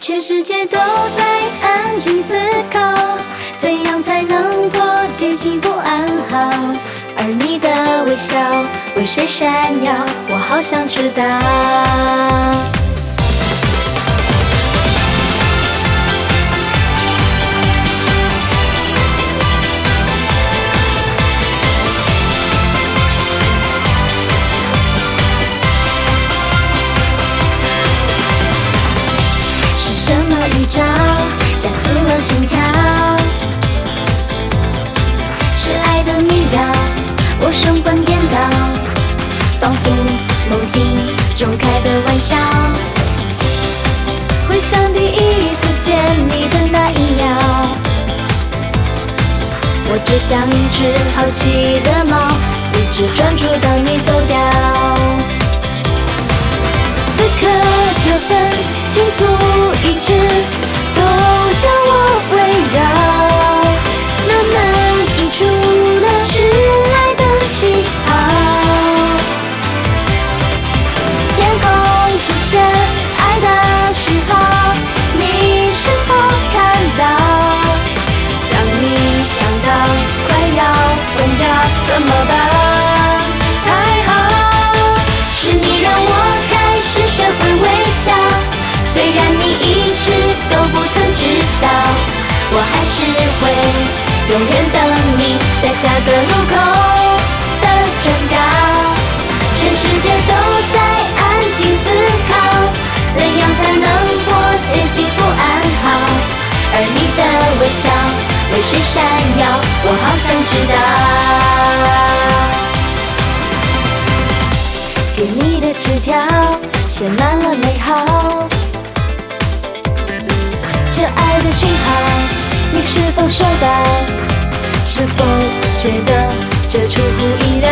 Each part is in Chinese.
全世界都在安静思考，怎样才能破解幸福暗号？而你的微笑为谁闪耀？我好想知道。么预兆加速了心跳？是爱的密钥，我神魂颠倒，仿佛梦境中开的玩笑。回想第一次见你的那一秒，我就像一只好奇的猫，一直专注等你走掉。此刻这份倾诉一直知道，我还是会永远等你在下个路口的转角。全世界都在安静思考，怎样才能破解幸福暗号？而你的微笑为谁闪耀？我好想知道。给你的纸条写满了美爱的讯号你是否收到？是否觉得这出乎意料？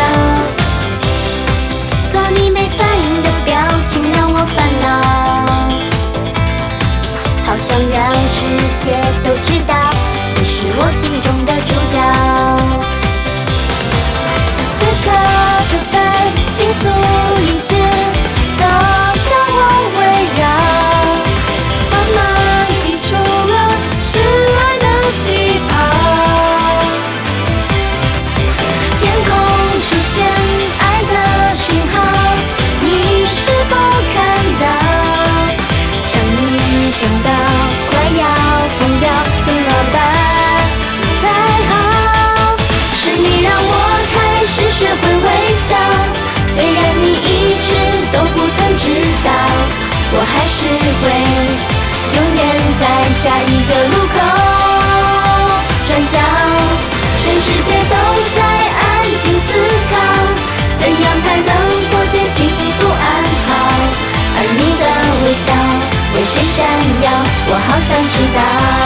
下一个路口转角。全世界都在安静思考，怎样才能破解幸福安好？而你的微笑为谁闪耀？我好想知道。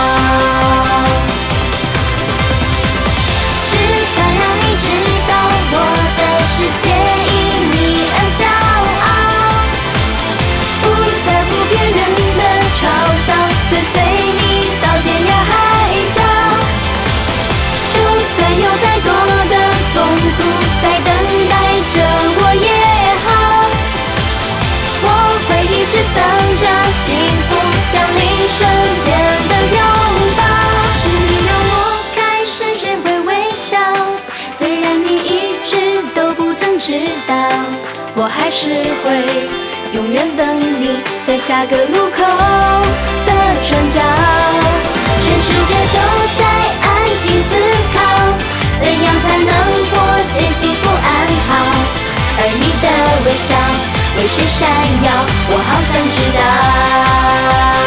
我还是会永远等你在下个路口的转角。全世界都在安静思考，怎样才能破解幸福安好？而你的微笑为谁闪耀？我好想知道。